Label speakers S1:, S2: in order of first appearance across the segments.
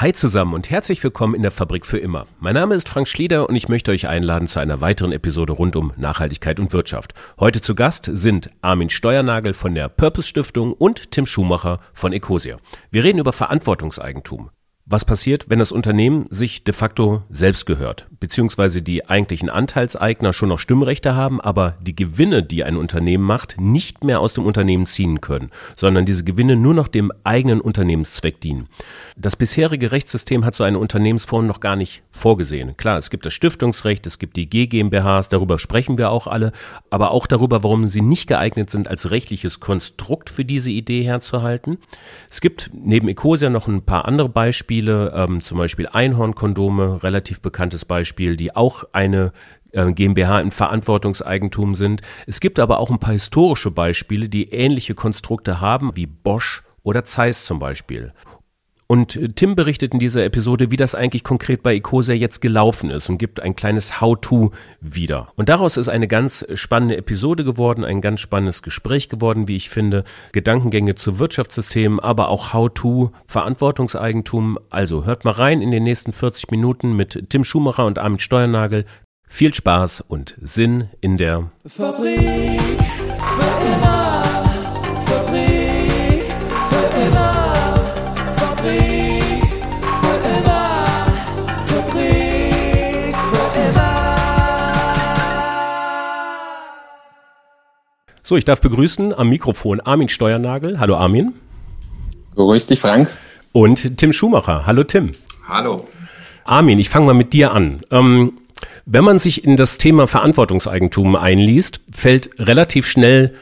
S1: Hi zusammen und herzlich willkommen in der Fabrik für immer. Mein Name ist Frank Schlieder und ich möchte euch einladen zu einer weiteren Episode rund um Nachhaltigkeit und Wirtschaft. Heute zu Gast sind Armin Steuernagel von der Purpose Stiftung und Tim Schumacher von Ecosia. Wir reden über Verantwortungseigentum. Was passiert, wenn das Unternehmen sich de facto selbst gehört, beziehungsweise die eigentlichen Anteilseigner schon noch Stimmrechte haben, aber die Gewinne, die ein Unternehmen macht, nicht mehr aus dem Unternehmen ziehen können, sondern diese Gewinne nur noch dem eigenen Unternehmenszweck dienen. Das bisherige Rechtssystem hat so eine Unternehmensform noch gar nicht vorgesehen. Klar, es gibt das Stiftungsrecht, es gibt die G GmbHs, darüber sprechen wir auch alle, aber auch darüber, warum sie nicht geeignet sind, als rechtliches Konstrukt für diese Idee herzuhalten. Es gibt neben Ecosia noch ein paar andere Beispiele, ähm, zum Beispiel Einhornkondome, relativ bekanntes Beispiel, die auch eine äh, GmbH im Verantwortungseigentum sind. Es gibt aber auch ein paar historische Beispiele, die ähnliche Konstrukte haben, wie Bosch oder Zeiss zum Beispiel. Und Tim berichtet in dieser Episode, wie das eigentlich konkret bei Ecosia jetzt gelaufen ist und gibt ein kleines How-To wieder. Und daraus ist eine ganz spannende Episode geworden, ein ganz spannendes Gespräch geworden, wie ich finde. Gedankengänge zu Wirtschaftssystemen, aber auch How-To, Verantwortungseigentum. Also hört mal rein in den nächsten 40 Minuten mit Tim Schumacher und Armin Steuernagel. Viel Spaß und Sinn in der Fabrik für So, ich darf begrüßen am Mikrofon Armin Steuernagel. Hallo Armin.
S2: Grüß dich, Frank.
S1: Und Tim Schumacher. Hallo Tim.
S2: Hallo.
S1: Armin, ich fange mal mit dir an. Ähm, wenn man sich in das Thema Verantwortungseigentum einliest, fällt relativ schnell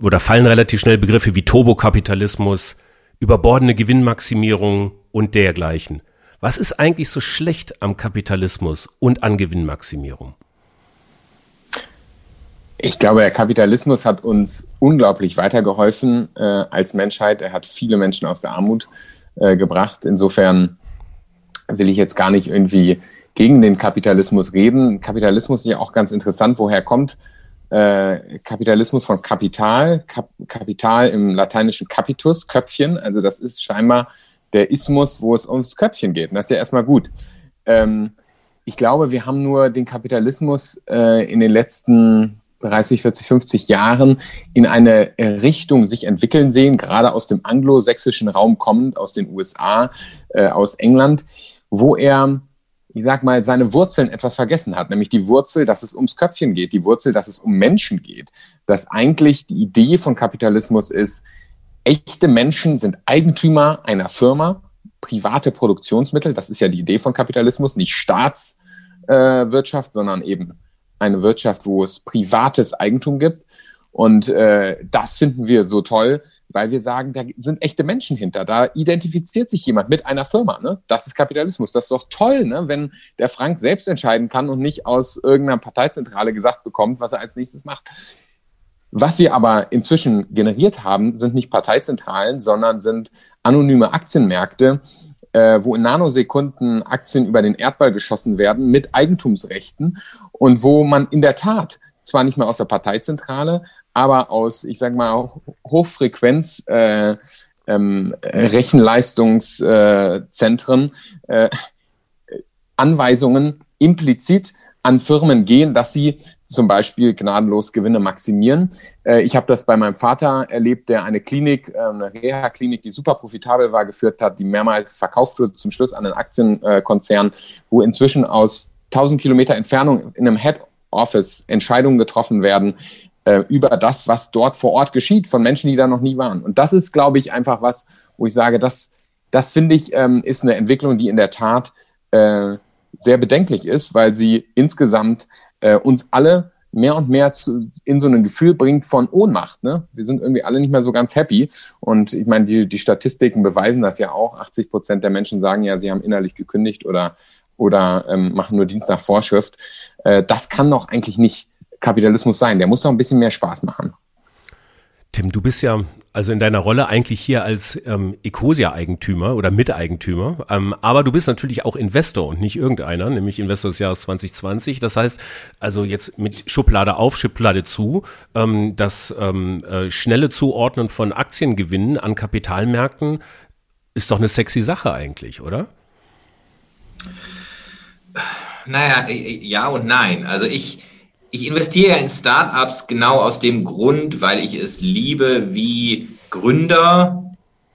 S1: oder fallen relativ schnell Begriffe wie Turbokapitalismus, überbordene Gewinnmaximierung und dergleichen. Was ist eigentlich so schlecht am Kapitalismus und an Gewinnmaximierung?
S2: Ich glaube, der Kapitalismus hat uns unglaublich weitergeholfen äh, als Menschheit. Er hat viele Menschen aus der Armut äh, gebracht. Insofern will ich jetzt gar nicht irgendwie gegen den Kapitalismus reden. Kapitalismus ist ja auch ganz interessant. Woher kommt äh, Kapitalismus von Kapital? Kap Kapital im lateinischen Capitus, Köpfchen. Also das ist scheinbar der Ismus, wo es ums Köpfchen geht. Und das ist ja erstmal gut. Ähm, ich glaube, wir haben nur den Kapitalismus äh, in den letzten 30, 40, 50 Jahren in eine Richtung sich entwickeln sehen, gerade aus dem anglosächsischen Raum kommend, aus den USA, äh, aus England, wo er, ich sag mal, seine Wurzeln etwas vergessen hat, nämlich die Wurzel, dass es ums Köpfchen geht, die Wurzel, dass es um Menschen geht, dass eigentlich die Idee von Kapitalismus ist, echte Menschen sind Eigentümer einer Firma, private Produktionsmittel, das ist ja die Idee von Kapitalismus, nicht Staatswirtschaft, äh, sondern eben eine Wirtschaft, wo es privates Eigentum gibt. Und äh, das finden wir so toll, weil wir sagen, da sind echte Menschen hinter. Da identifiziert sich jemand mit einer Firma. Ne? Das ist Kapitalismus. Das ist doch toll, ne? wenn der Frank selbst entscheiden kann und nicht aus irgendeiner Parteizentrale gesagt bekommt, was er als nächstes macht. Was wir aber inzwischen generiert haben, sind nicht Parteizentralen, sondern sind anonyme Aktienmärkte, äh, wo in Nanosekunden Aktien über den Erdball geschossen werden mit Eigentumsrechten und wo man in der Tat zwar nicht mehr aus der Parteizentrale, aber aus, ich sage mal, Hochfrequenz äh, ähm, Rechenleistungszentren äh, Anweisungen implizit an Firmen gehen, dass sie zum Beispiel gnadenlos Gewinne maximieren. Äh, ich habe das bei meinem Vater erlebt, der eine Klinik, äh, eine Reha-Klinik, die super profitabel war, geführt hat, die mehrmals verkauft wurde zum Schluss an einen Aktienkonzern, wo inzwischen aus 1000 Kilometer Entfernung in einem Head Office Entscheidungen getroffen werden äh, über das, was dort vor Ort geschieht, von Menschen, die da noch nie waren. Und das ist, glaube ich, einfach was, wo ich sage, das, das finde ich, ähm, ist eine Entwicklung, die in der Tat äh, sehr bedenklich ist, weil sie insgesamt äh, uns alle mehr und mehr zu, in so ein Gefühl bringt von Ohnmacht. Ne? Wir sind irgendwie alle nicht mehr so ganz happy. Und ich meine, die, die Statistiken beweisen das ja auch. 80 Prozent der Menschen sagen ja, sie haben innerlich gekündigt oder, oder ähm, machen nur Dienst nach Vorschrift. Äh, das kann doch eigentlich nicht Kapitalismus sein. Der muss doch ein bisschen mehr Spaß machen.
S1: Tim, du bist ja also in deiner Rolle eigentlich hier als ähm, Ecosia-Eigentümer oder Miteigentümer, ähm, aber du bist natürlich auch Investor und nicht irgendeiner, nämlich Investor des Jahres 2020. Das heißt, also jetzt mit Schublade auf, Schublade zu, ähm, das ähm, äh, schnelle Zuordnen von Aktiengewinnen an Kapitalmärkten ist doch eine sexy Sache eigentlich, oder?
S3: Naja, ja und nein. Also ich, ich investiere ja in Startups genau aus dem Grund, weil ich es liebe, wie Gründer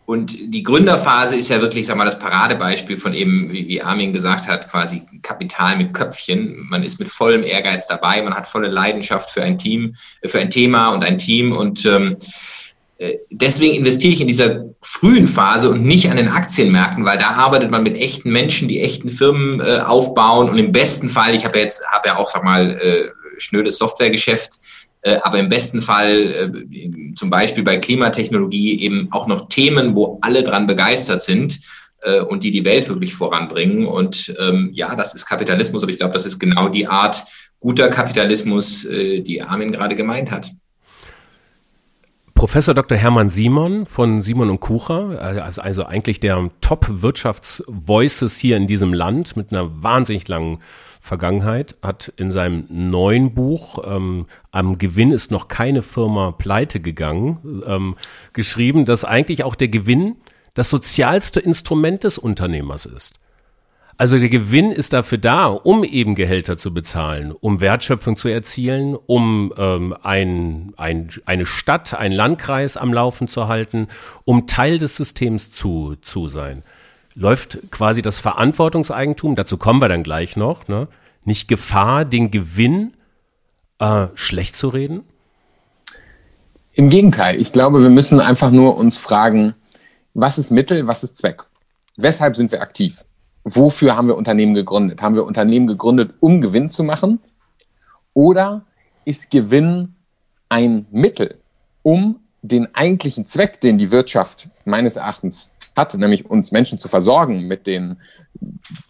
S3: und die Gründerphase ist ja wirklich, sag mal, das Paradebeispiel von eben, wie, Armin gesagt hat, quasi Kapital mit Köpfchen. Man ist mit vollem Ehrgeiz dabei, man hat volle Leidenschaft für ein Team, für ein Thema und ein Team und ähm, äh, deswegen investiere ich in dieser frühen Phase und nicht an den Aktienmärkten, weil da arbeitet man mit echten Menschen, die echten Firmen äh, aufbauen und im besten Fall, ich habe ja jetzt, habe ja auch, sag mal, äh, schnödes Softwaregeschäft, äh, aber im besten Fall äh, zum Beispiel bei Klimatechnologie eben auch noch Themen, wo alle dran begeistert sind äh, und die die Welt wirklich voranbringen. Und ähm, ja, das ist Kapitalismus, aber ich glaube, das ist genau die Art guter Kapitalismus, äh, die Armin gerade gemeint hat.
S1: Professor Dr. Hermann Simon von Simon und Kucher, also, also eigentlich der Top-Wirtschafts-Voices hier in diesem Land mit einer wahnsinnig langen Vergangenheit, hat in seinem neuen Buch ähm, Am Gewinn ist noch keine Firma pleite gegangen, ähm, geschrieben, dass eigentlich auch der Gewinn das sozialste Instrument des Unternehmers ist. Also der Gewinn ist dafür da, um eben Gehälter zu bezahlen, um Wertschöpfung zu erzielen, um ähm, ein, ein, eine Stadt, ein Landkreis am Laufen zu halten, um Teil des Systems zu, zu sein. Läuft quasi das Verantwortungseigentum, dazu kommen wir dann gleich noch, ne, nicht Gefahr, den Gewinn äh, schlecht zu reden?
S2: Im Gegenteil, ich glaube, wir müssen einfach nur uns fragen, was ist Mittel, was ist Zweck? Weshalb sind wir aktiv? Wofür haben wir Unternehmen gegründet? Haben wir Unternehmen gegründet, um Gewinn zu machen? Oder ist Gewinn ein Mittel, um den eigentlichen Zweck, den die Wirtschaft meines Erachtens hat, nämlich uns Menschen zu versorgen mit den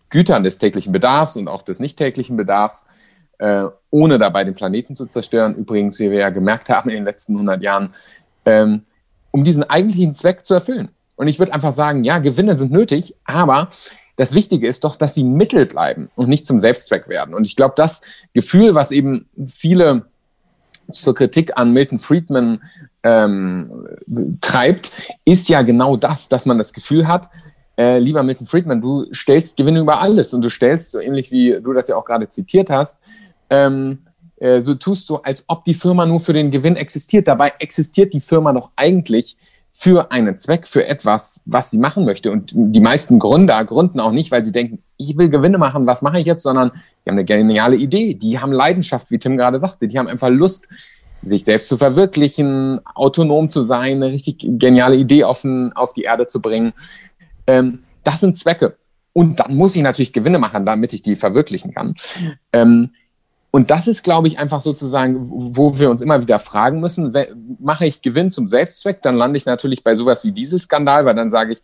S2: Gütern des täglichen Bedarfs und auch des nicht täglichen Bedarfs, äh, ohne dabei den Planeten zu zerstören. Übrigens, wie wir ja gemerkt haben in den letzten 100 Jahren, ähm, um diesen eigentlichen Zweck zu erfüllen. Und ich würde einfach sagen, ja, Gewinne sind nötig, aber das Wichtige ist doch, dass sie Mittel bleiben und nicht zum Selbstzweck werden. Und ich glaube, das Gefühl, was eben viele zur Kritik an Milton Friedman ähm, treibt, ist ja genau das, dass man das Gefühl hat, äh, lieber Milton Friedman, du stellst Gewinne über alles und du stellst, so ähnlich wie du das ja auch gerade zitiert hast, ähm, äh, so tust du, als ob die Firma nur für den Gewinn existiert. Dabei existiert die Firma doch eigentlich für einen Zweck, für etwas, was sie machen möchte. Und die meisten Gründer gründen auch nicht, weil sie denken, ich will Gewinne machen, was mache ich jetzt, sondern die haben eine geniale Idee, die haben Leidenschaft, wie Tim gerade sagte, die haben einfach Lust, sich selbst zu verwirklichen, autonom zu sein, eine richtig geniale Idee auf, auf die Erde zu bringen. Ähm, das sind Zwecke. Und dann muss ich natürlich Gewinne machen, damit ich die verwirklichen kann. Ähm, und das ist, glaube ich, einfach sozusagen, wo wir uns immer wieder fragen müssen, mache ich Gewinn zum Selbstzweck, dann lande ich natürlich bei sowas wie Dieselskandal, weil dann sage ich,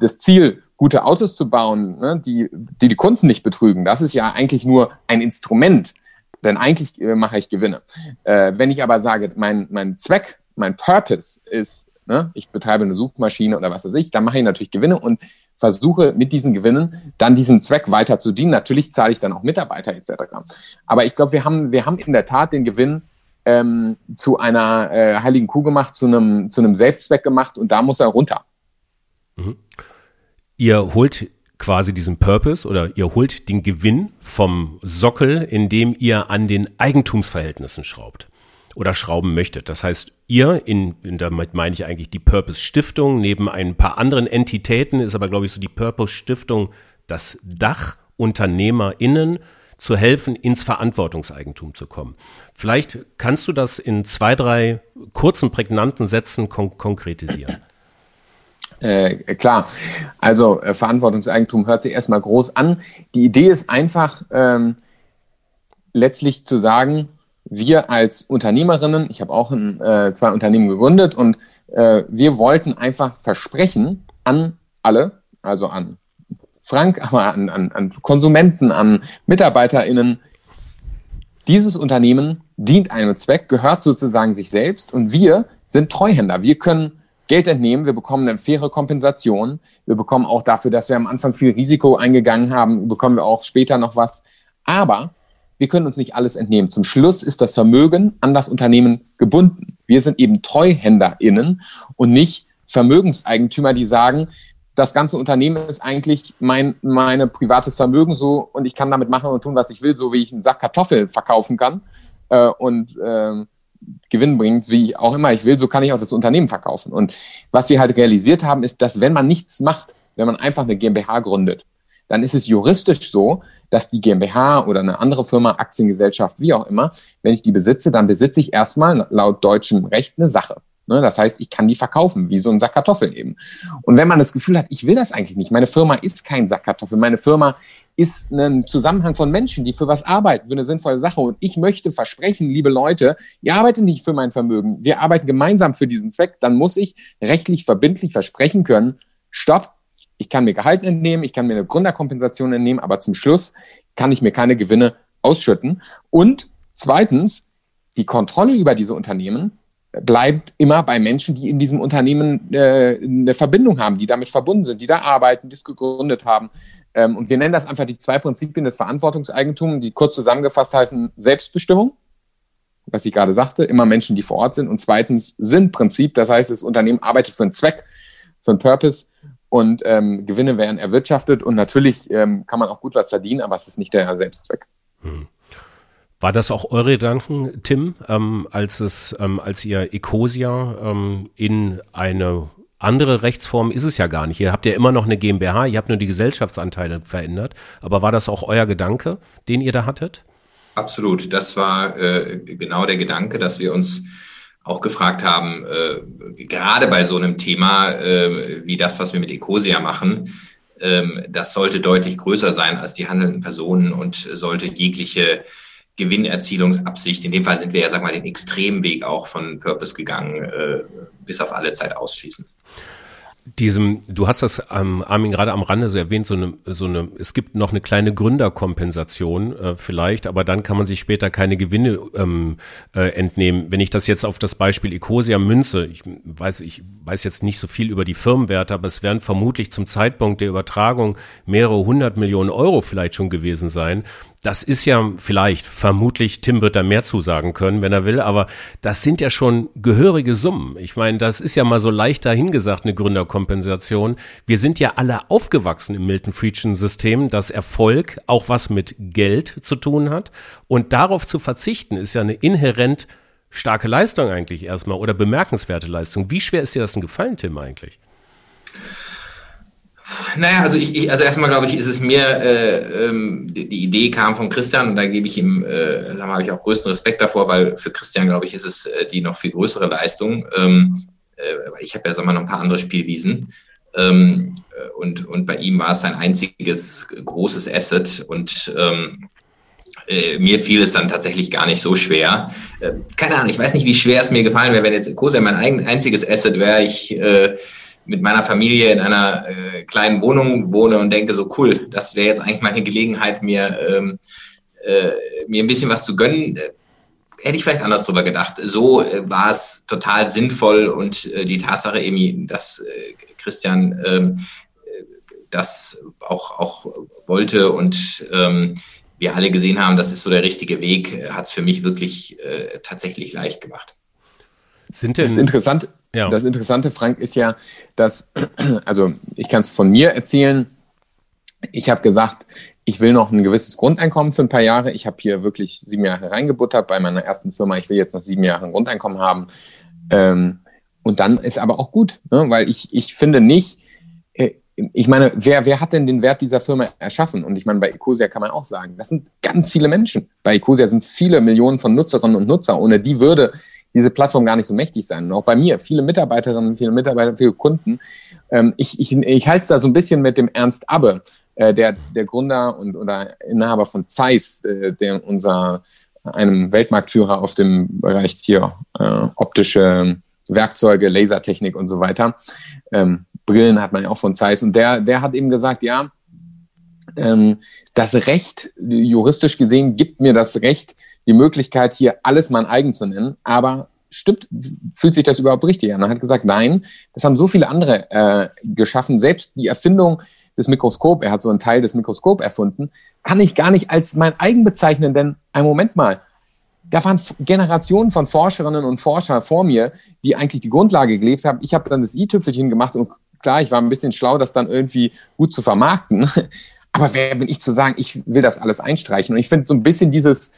S2: das Ziel, gute Autos zu bauen, ne, die, die die Kunden nicht betrügen, das ist ja eigentlich nur ein Instrument, denn eigentlich äh, mache ich Gewinne. Äh, wenn ich aber sage, mein, mein Zweck, mein Purpose ist, ne, ich betreibe eine Suchmaschine oder was weiß ich, dann mache ich natürlich Gewinne und versuche mit diesen Gewinnen dann diesen Zweck weiter zu dienen. Natürlich zahle ich dann auch Mitarbeiter etc. Aber ich glaube, wir haben, wir haben in der Tat den Gewinn ähm, zu einer äh, heiligen Kuh gemacht, zu einem, zu einem Selbstzweck gemacht und da muss er runter.
S1: Mhm. Ihr holt quasi diesen Purpose oder ihr holt den Gewinn vom Sockel, indem ihr an den Eigentumsverhältnissen schraubt oder schrauben möchtet. Das heißt, ihr, in, in, damit meine ich eigentlich die Purpose Stiftung, neben ein paar anderen Entitäten ist aber, glaube ich, so die Purpose Stiftung das Dach UnternehmerInnen zu helfen, ins Verantwortungseigentum zu kommen. Vielleicht kannst du das in zwei, drei kurzen, prägnanten Sätzen kon konkretisieren.
S2: Äh, klar, also äh, Verantwortungseigentum hört sich erstmal groß an. Die Idee ist einfach ähm, letztlich zu sagen, wir als Unternehmerinnen, ich habe auch ein, äh, zwei Unternehmen gegründet und äh, wir wollten einfach versprechen an alle, also an Frank, aber an, an, an Konsumenten, an MitarbeiterInnen, dieses Unternehmen dient einem Zweck, gehört sozusagen sich selbst und wir sind Treuhänder. Wir können Geld entnehmen, wir bekommen eine faire Kompensation, wir bekommen auch dafür, dass wir am Anfang viel Risiko eingegangen haben, bekommen wir auch später noch was. Aber wir können uns nicht alles entnehmen. Zum Schluss ist das Vermögen an das Unternehmen gebunden. Wir sind eben TreuhänderInnen und nicht Vermögenseigentümer, die sagen, das ganze Unternehmen ist eigentlich mein meine privates Vermögen so und ich kann damit machen und tun, was ich will, so wie ich einen Sack Kartoffeln verkaufen kann äh, und äh, Gewinn bringt, wie auch immer ich will, so kann ich auch das Unternehmen verkaufen. Und was wir halt realisiert haben, ist, dass wenn man nichts macht, wenn man einfach eine GmbH gründet, dann ist es juristisch so, dass die GmbH oder eine andere Firma, Aktiengesellschaft, wie auch immer, wenn ich die besitze, dann besitze ich erstmal laut deutschem Recht eine Sache. Ne, das heißt, ich kann die verkaufen, wie so ein Sack Kartoffeln eben. Und wenn man das Gefühl hat, ich will das eigentlich nicht, meine Firma ist kein Sack Kartoffeln, meine Firma ist ein Zusammenhang von Menschen, die für was arbeiten, für eine sinnvolle Sache. Und ich möchte versprechen, liebe Leute, ihr arbeitet nicht für mein Vermögen, wir arbeiten gemeinsam für diesen Zweck, dann muss ich rechtlich verbindlich versprechen können, stopp, ich kann mir Gehalt entnehmen, ich kann mir eine Gründerkompensation entnehmen, aber zum Schluss kann ich mir keine Gewinne ausschütten. Und zweitens, die Kontrolle über diese Unternehmen bleibt immer bei Menschen, die in diesem Unternehmen äh, eine Verbindung haben, die damit verbunden sind, die da arbeiten, die es gegründet haben. Ähm, und wir nennen das einfach die zwei Prinzipien des Verantwortungseigentums, die kurz zusammengefasst heißen Selbstbestimmung, was ich gerade sagte, immer Menschen, die vor Ort sind. Und zweitens Sinnprinzip, das heißt, das Unternehmen arbeitet für einen Zweck, für einen Purpose und ähm, Gewinne werden erwirtschaftet. Und natürlich ähm, kann man auch gut was verdienen, aber es ist nicht der Selbstzweck. Hm.
S1: War das auch eure Gedanken, Tim, ähm, als es, ähm, als ihr Ecosia ähm, in eine andere Rechtsform ist es ja gar nicht. Ihr habt ja immer noch eine GmbH, ihr habt nur die Gesellschaftsanteile verändert. Aber war das auch euer Gedanke, den ihr da hattet?
S3: Absolut. Das war äh, genau der Gedanke, dass wir uns auch gefragt haben, äh, gerade bei so einem Thema äh, wie das, was wir mit Ecosia machen, ähm, das sollte deutlich größer sein als die handelnden Personen und sollte jegliche Gewinnerzielungsabsicht, in dem Fall sind wir ja, sag mal, den Extremweg auch von Purpose gegangen, äh, bis auf alle Zeit ausschließen
S1: diesem, du hast das ähm, Armin gerade am Rande so erwähnt, so eine, so eine, es gibt noch eine kleine Gründerkompensation äh, vielleicht, aber dann kann man sich später keine Gewinne ähm, äh, entnehmen. Wenn ich das jetzt auf das Beispiel Ecosia münze, ich weiß, ich weiß jetzt nicht so viel über die Firmenwerte, aber es werden vermutlich zum Zeitpunkt der Übertragung mehrere hundert Millionen Euro vielleicht schon gewesen sein. Das ist ja vielleicht, vermutlich, Tim wird da mehr zusagen können, wenn er will, aber das sind ja schon gehörige Summen. Ich meine, das ist ja mal so leicht dahingesagt, eine Gründerkompensation. Wir sind ja alle aufgewachsen im Milton Friedman System, dass Erfolg auch was mit Geld zu tun hat. Und darauf zu verzichten, ist ja eine inhärent starke Leistung eigentlich erstmal oder bemerkenswerte Leistung. Wie schwer ist dir das denn gefallen, Tim, eigentlich?
S3: Naja, also ich, ich also erstmal glaube ich, ist es mir, äh, ähm, die, die, Idee kam von Christian und da gebe ich ihm, äh, sagen habe ich auch größten Respekt davor, weil für Christian, glaube ich, ist es äh, die noch viel größere Leistung. Ähm, äh, ich habe ja, sagen wir, noch ein paar andere Spielwiesen. Ähm, äh, und, und bei ihm war es sein einziges großes Asset und ähm, äh, mir fiel es dann tatsächlich gar nicht so schwer. Äh, keine Ahnung, ich weiß nicht, wie schwer es mir gefallen wäre, wenn jetzt Cosa mein eigen, einziges Asset wäre. Ich äh, mit meiner Familie in einer äh, kleinen Wohnung wohne und denke so, cool, das wäre jetzt eigentlich meine Gelegenheit, mir, ähm, äh, mir ein bisschen was zu gönnen, äh, hätte ich vielleicht anders drüber gedacht. So äh, war es total sinnvoll und äh, die Tatsache eben, dass äh, Christian ähm, das auch, auch wollte und ähm, wir alle gesehen haben, das ist so der richtige Weg, hat es für mich wirklich tatsächlich leicht gemacht.
S2: Sind denn, das ist interessant, ja. Das Interessante, Frank, ist ja, dass, also ich kann es von mir erzählen, ich habe gesagt, ich will noch ein gewisses Grundeinkommen für ein paar Jahre. Ich habe hier wirklich sieben Jahre reingebuttert bei meiner ersten Firma. Ich will jetzt noch sieben Jahre ein Grundeinkommen haben. Ähm, und dann ist aber auch gut, ne? weil ich, ich finde nicht, äh, ich meine, wer, wer hat denn den Wert dieser Firma erschaffen? Und ich meine, bei Ecosia kann man auch sagen, das sind ganz viele Menschen. Bei Ecosia sind es viele Millionen von Nutzerinnen und Nutzer. Ohne die würde diese Plattform gar nicht so mächtig sein. Und auch bei mir, viele Mitarbeiterinnen, viele Mitarbeiter, viele Kunden. Ähm, ich ich, ich halte es da so ein bisschen mit dem Ernst Abbe, äh, der, der Gründer und oder Inhaber von Zeiss, äh, der unser einem Weltmarktführer auf dem Bereich hier äh, optische Werkzeuge, Lasertechnik und so weiter. Ähm, Brillen hat man ja auch von Zeiss. Und der, der hat eben gesagt, ja, ähm, das Recht, juristisch gesehen, gibt mir das Recht, die Möglichkeit, hier alles mein eigen zu nennen, aber stimmt, fühlt sich das überhaupt richtig an? Er hat gesagt, nein, das haben so viele andere äh, geschaffen. Selbst die Erfindung des Mikroskop, er hat so einen Teil des Mikroskop erfunden, kann ich gar nicht als mein eigen bezeichnen, denn ein Moment mal, da waren Generationen von Forscherinnen und Forscher vor mir, die eigentlich die Grundlage gelebt haben. Ich habe dann das i-Tüpfelchen gemacht und klar, ich war ein bisschen schlau, das dann irgendwie gut zu vermarkten. Aber wer bin ich zu sagen, ich will das alles einstreichen? Und ich finde so ein bisschen dieses,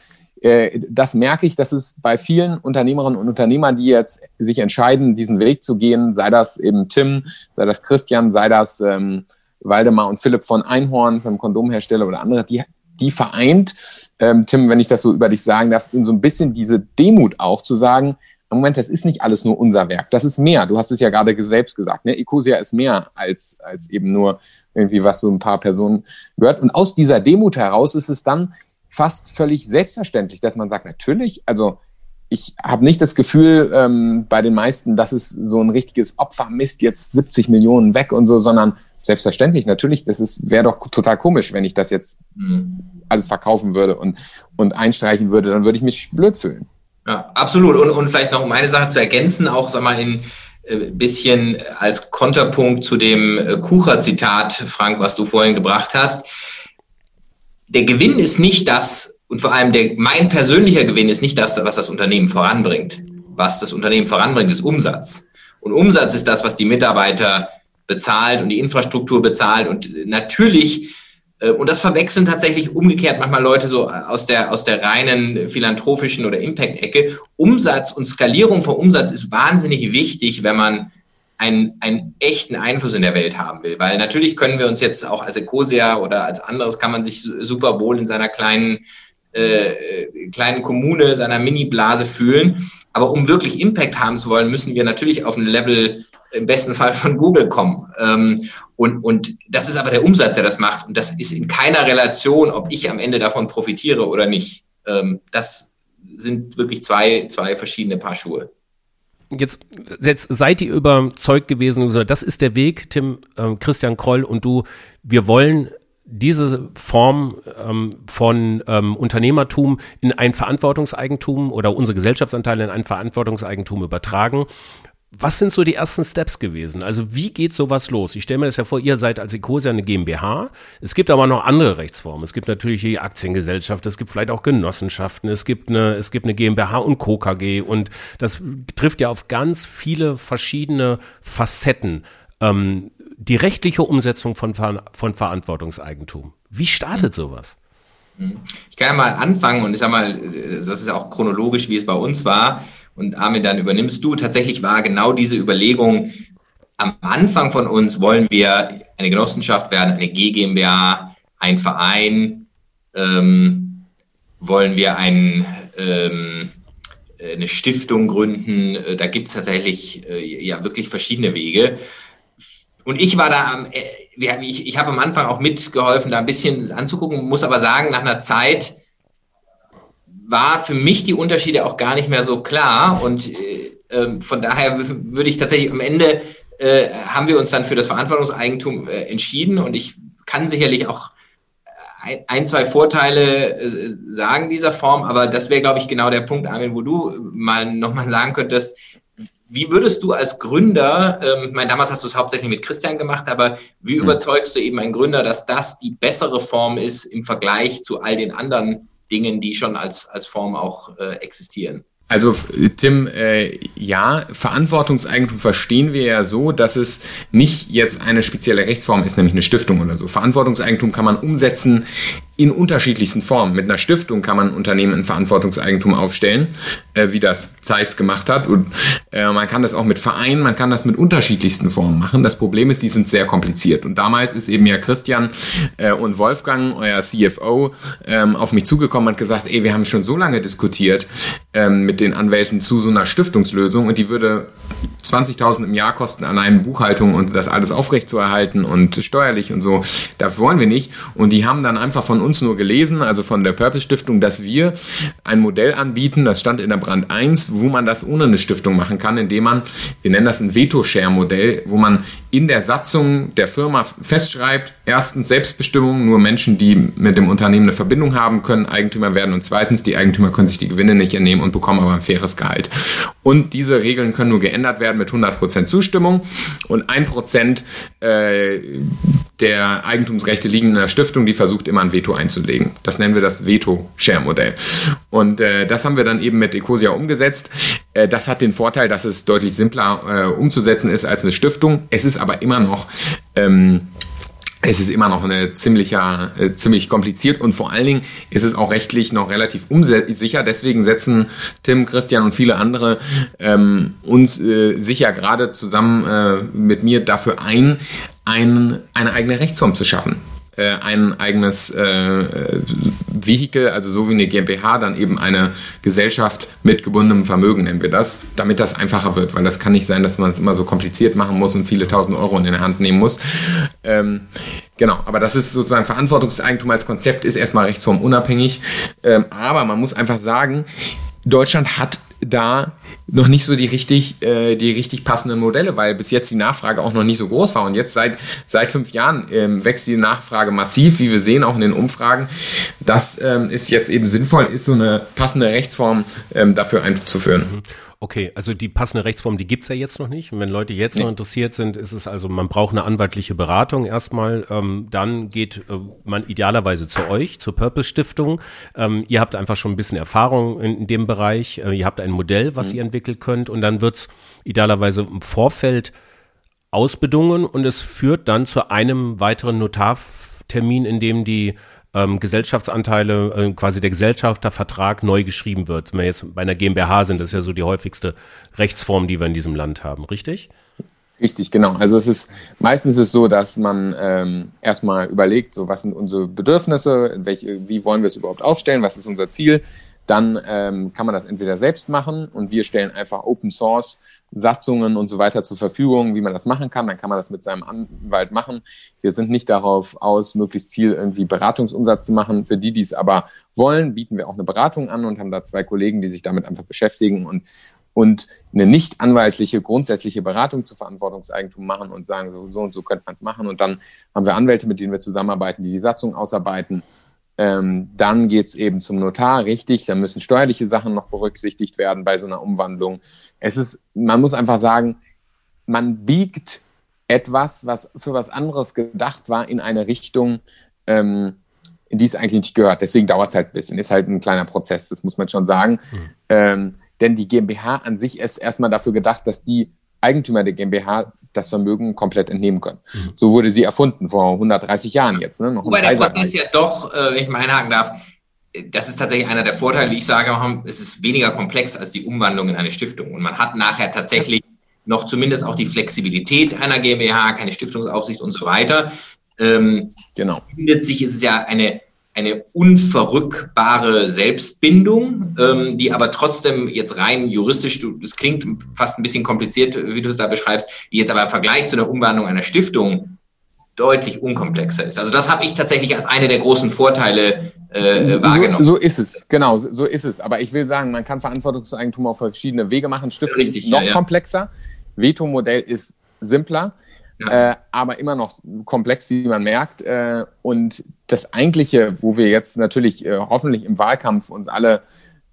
S2: äh, das merke ich, dass es bei vielen Unternehmerinnen und Unternehmern, die jetzt sich entscheiden, diesen Weg zu gehen, sei das eben Tim, sei das Christian, sei das ähm, Waldemar und Philipp von Einhorn, vom Kondomhersteller oder andere, die, die vereint, ähm, Tim, wenn ich das so über dich sagen darf, so ein bisschen diese Demut auch zu sagen, Moment, das ist nicht alles nur unser Werk, das ist mehr. Du hast es ja gerade selbst gesagt, ne? Ecosia ist mehr als, als eben nur irgendwie, was so ein paar Personen gehört. Und aus dieser Demut heraus ist es dann fast völlig selbstverständlich, dass man sagt, natürlich, also ich habe nicht das Gefühl ähm, bei den meisten, dass es so ein richtiges Opfermist jetzt 70 Millionen weg und so, sondern selbstverständlich, natürlich, das ist wäre doch total komisch, wenn ich das jetzt mhm. alles verkaufen würde und, und einstreichen würde, dann würde ich mich blöd fühlen.
S3: Ja, absolut. Und, und vielleicht noch um eine Sache zu ergänzen, auch sag mal in äh, bisschen als Konterpunkt zu dem äh, Kucher-Zitat, Frank, was du vorhin gebracht hast. Der Gewinn ist nicht das, und vor allem der, mein persönlicher Gewinn ist nicht das, was das Unternehmen voranbringt. Was das Unternehmen voranbringt, ist Umsatz. Und Umsatz ist das, was die Mitarbeiter bezahlt und die Infrastruktur bezahlt. Und natürlich äh, und das verwechseln tatsächlich umgekehrt manchmal Leute so aus der, aus der reinen philanthropischen oder Impact-Ecke. Umsatz und Skalierung von Umsatz ist wahnsinnig wichtig, wenn man einen, einen echten Einfluss in der Welt haben will. Weil natürlich können wir uns jetzt auch als Ecosia oder als anderes kann man sich super wohl in seiner kleinen, äh, kleinen Kommune, seiner Mini-Blase fühlen. Aber um wirklich Impact haben zu wollen, müssen wir natürlich auf ein Level im besten Fall von Google kommen. Ähm, und, und das ist aber der Umsatz, der das macht. Und das ist in keiner Relation, ob ich am Ende davon profitiere oder nicht. Ähm, das sind wirklich zwei, zwei verschiedene Paar Schuhe.
S1: Jetzt, jetzt seid ihr überzeugt gewesen, das ist der Weg, Tim, äh, Christian Kroll und du, wir wollen diese Form ähm, von ähm, Unternehmertum in ein Verantwortungseigentum oder unsere Gesellschaftsanteile in ein Verantwortungseigentum übertragen. Was sind so die ersten Steps gewesen? Also wie geht sowas los? Ich stelle mir das ja vor, ihr seid als Ecosia eine GmbH. Es gibt aber noch andere Rechtsformen. Es gibt natürlich die Aktiengesellschaft, es gibt vielleicht auch Genossenschaften, es gibt eine, es gibt eine GmbH und Co. KG und das trifft ja auf ganz viele verschiedene Facetten. Ähm, die rechtliche Umsetzung von, von Verantwortungseigentum. Wie startet mhm. sowas?
S3: Ich kann ja mal anfangen und ich sag mal, das ist ja auch chronologisch, wie es bei uns war und Armin, dann übernimmst du. Tatsächlich war genau diese Überlegung, am Anfang von uns wollen wir eine Genossenschaft werden, eine GmbH, ein Verein, ähm, wollen wir ein, ähm, eine Stiftung gründen. Da gibt es tatsächlich äh, ja wirklich verschiedene Wege. Und ich war da am, äh, ich, ich habe am Anfang auch mitgeholfen, da ein bisschen anzugucken, muss aber sagen, nach einer Zeit war für mich die Unterschiede auch gar nicht mehr so klar. Und äh, ähm, von daher würde ich tatsächlich am Ende äh, haben wir uns dann für das Verantwortungseigentum äh, entschieden. Und ich kann sicherlich auch ein, zwei Vorteile äh, sagen dieser Form, aber das wäre, glaube ich, genau der Punkt, Armin, wo du mal nochmal sagen könntest, wie würdest du als Gründer, ähm, mein, damals hast du es hauptsächlich mit Christian gemacht, aber wie hm. überzeugst du eben einen Gründer, dass das die bessere Form ist im Vergleich zu all den anderen Dingen, die schon als, als Form auch äh, existieren.
S2: Also Tim, äh, ja, Verantwortungseigentum verstehen wir ja so, dass es nicht jetzt eine spezielle Rechtsform ist, nämlich eine Stiftung oder so. Verantwortungseigentum kann man umsetzen in unterschiedlichsten Formen. Mit einer Stiftung kann man Unternehmen in Verantwortungseigentum aufstellen, äh, wie das Zeiss gemacht hat. Und äh, man kann das auch mit Vereinen, man kann das mit unterschiedlichsten Formen machen. Das Problem ist, die sind sehr kompliziert. Und damals ist eben ja Christian äh, und Wolfgang, euer CFO, ähm, auf mich zugekommen und gesagt, ey, wir haben schon so lange diskutiert ähm, mit den Anwälten zu so einer Stiftungslösung und die würde 20.000 im Jahr kosten allein Buchhaltung und das alles aufrechtzuerhalten und steuerlich und so. Das wollen wir nicht. Und die haben dann einfach von uns nur gelesen, also von der Purpose Stiftung, dass wir ein Modell anbieten, das stand in der Brand 1, wo man das ohne eine Stiftung machen kann, indem man, wir nennen das ein Veto-Share-Modell, wo man in der Satzung der Firma festschreibt, erstens Selbstbestimmung, nur Menschen, die mit dem Unternehmen eine Verbindung haben, können Eigentümer werden und zweitens, die Eigentümer können sich die Gewinne nicht entnehmen und bekommen aber ein faires Gehalt. Und diese Regeln können nur geändert werden mit 100% Zustimmung und 1% äh, der Eigentumsrechte liegen in der Stiftung, die versucht immer ein Veto einzulegen. Das nennen wir das Veto-Share-Modell. Und äh, das haben wir dann eben mit Ecosia umgesetzt. Äh, das hat den Vorteil, dass es deutlich simpler äh, umzusetzen ist als eine Stiftung. Es ist aber immer noch ähm, es ist immer noch eine ziemlicher, äh, ziemlich kompliziert und vor allen Dingen ist es auch rechtlich noch relativ unsicher. Deswegen setzen Tim, Christian und viele andere ähm, uns äh, sicher gerade zusammen äh, mit mir dafür ein, ein, eine eigene Rechtsform zu schaffen äh, ein eigenes äh, Vehikel, also so wie eine GmbH, dann eben eine Gesellschaft mit gebundenem Vermögen, nennen wir das, damit das einfacher wird, weil das kann nicht sein, dass man es immer so kompliziert machen muss und viele tausend Euro in die Hand nehmen muss. Ähm, genau, aber das ist sozusagen Verantwortungseigentum als Konzept, ist erstmal rechtsformunabhängig, ähm, aber man muss einfach sagen, Deutschland hat da noch nicht so die richtig, äh, die richtig passenden Modelle, weil bis jetzt die Nachfrage auch noch nicht so groß war. Und jetzt seit, seit fünf Jahren ähm, wächst die Nachfrage massiv, wie wir sehen, auch in den Umfragen. Das ähm, ist jetzt eben sinnvoll, ist so eine passende Rechtsform ähm, dafür einzuführen. Mhm.
S1: Okay, also die passende Rechtsform, die gibt's ja jetzt noch nicht. Und wenn Leute jetzt nee. noch interessiert sind, ist es also, man braucht eine anwaltliche Beratung erstmal. Ähm, dann geht äh, man idealerweise zu euch, zur Purpose Stiftung. Ähm, ihr habt einfach schon ein bisschen Erfahrung in, in dem Bereich. Äh, ihr habt ein Modell, was mhm. ihr entwickelt könnt. Und dann wird's idealerweise im Vorfeld ausbedungen und es führt dann zu einem weiteren Notartermin, in dem die ähm, Gesellschaftsanteile, äh, quasi der Gesellschaftervertrag neu geschrieben wird. Wenn wir jetzt bei einer GmbH sind, das ist ja so die häufigste Rechtsform, die wir in diesem Land haben, richtig?
S2: Richtig, genau. Also es ist meistens ist es so, dass man ähm, erstmal überlegt, so was sind unsere Bedürfnisse, welche, wie wollen wir es überhaupt aufstellen, was ist unser Ziel. Dann ähm, kann man das entweder selbst machen und wir stellen einfach Open Source Satzungen und so weiter zur Verfügung, wie man das machen kann. Dann kann man das mit seinem Anwalt machen. Wir sind nicht darauf aus, möglichst viel irgendwie Beratungsumsatz zu machen. Für die, die es aber wollen, bieten wir auch eine Beratung an und haben da zwei Kollegen, die sich damit einfach beschäftigen und und eine nicht anwaltliche grundsätzliche Beratung zu Verantwortungseigentum machen und sagen, so, so und so könnte man es machen. Und dann haben wir Anwälte, mit denen wir zusammenarbeiten, die die Satzung ausarbeiten ähm, dann geht's eben zum Notar, richtig. Da müssen steuerliche Sachen noch berücksichtigt werden bei so einer Umwandlung. Es ist, man muss einfach sagen, man biegt etwas, was für was anderes gedacht war, in eine Richtung, ähm, in die es eigentlich nicht gehört. Deswegen dauert es halt ein bisschen. Ist halt ein kleiner Prozess, das muss man schon sagen. Mhm. Ähm, denn die GmbH an sich ist erstmal dafür gedacht, dass die Eigentümer der GmbH das Vermögen komplett entnehmen können. Mhm. So wurde sie erfunden vor 130 Jahren jetzt. Ne?
S3: Noch Wobei der Prozess ja doch, äh, wenn ich mal einhaken darf, das ist tatsächlich einer der Vorteile, wie ich sage, es ist weniger komplex als die Umwandlung in eine Stiftung. Und man hat nachher tatsächlich noch zumindest auch die Flexibilität einer GmbH, keine Stiftungsaufsicht und so weiter. Ähm, genau. Findet sich, ist es ja eine eine unverrückbare Selbstbindung, ähm, die aber trotzdem jetzt rein juristisch, du, das klingt fast ein bisschen kompliziert, wie du es da beschreibst, die jetzt aber im Vergleich zu einer Umwandlung einer Stiftung deutlich unkomplexer ist. Also das habe ich tatsächlich als eine der großen Vorteile äh, so, wahrgenommen.
S2: So, ist es, genau, so ist es. Aber ich will sagen, man kann Verantwortungseigentum auf verschiedene Wege machen. Stiftung Richtig, ist noch ja, ja. komplexer. Veto-Modell ist simpler ja. äh, aber immer noch komplex, wie man merkt. Äh, und das eigentliche, wo wir jetzt natürlich äh, hoffentlich im Wahlkampf uns alle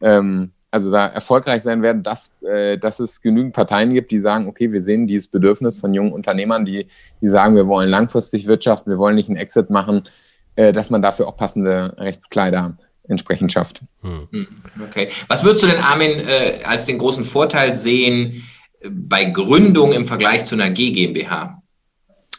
S2: ähm, also da erfolgreich sein werden, dass, äh, dass es genügend Parteien gibt, die sagen, okay, wir sehen dieses Bedürfnis von jungen Unternehmern, die, die sagen, wir wollen langfristig wirtschaften, wir wollen nicht einen Exit machen, äh, dass man dafür auch passende Rechtskleider entsprechend schafft. Hm.
S3: hm. Okay. Was würdest du denn, Armin, äh, als den großen Vorteil sehen bei Gründung im Vergleich zu einer GmbH?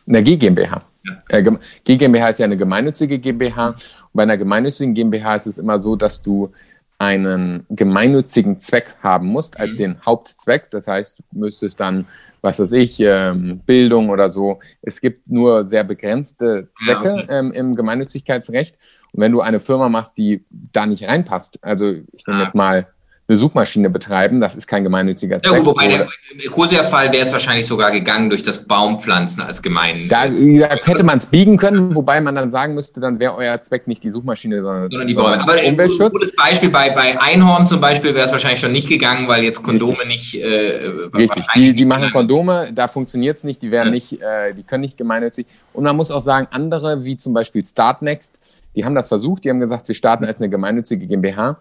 S2: Eine GmbH. Ja. Äh, GmbH ist ja eine gemeinnützige GmbH. Und bei einer gemeinnützigen GmbH ist es immer so, dass du einen gemeinnützigen Zweck haben musst als mhm. den Hauptzweck. Das heißt, du müsstest dann, was weiß ich, ähm, Bildung oder so. Es gibt nur sehr begrenzte Zwecke ja, okay. ähm, im Gemeinnützigkeitsrecht. Und wenn du eine Firma machst, die da nicht reinpasst, also ich nehme ah. jetzt mal eine Suchmaschine betreiben. Das ist kein gemeinnütziger
S3: Zweck. Ja, wobei der, im Ecosia-Fall wäre es wahrscheinlich sogar gegangen durch das Baumpflanzen als gemein.
S2: Da, da hätte man es biegen können, wobei man dann sagen müsste, dann wäre euer Zweck nicht die Suchmaschine, sondern, sondern die
S3: Bäume. Aber Umweltschutz. Ein gutes Beispiel, bei, bei Einhorn zum Beispiel wäre es wahrscheinlich schon nicht gegangen, weil jetzt Kondome nicht...
S2: Äh, Richtig, die, die machen Kondome, da funktioniert es nicht, die werden ja. nicht, äh, die können nicht gemeinnützig. Und man muss auch sagen, andere, wie zum Beispiel Startnext, die haben das versucht, die haben gesagt, wir starten als eine gemeinnützige GmbH.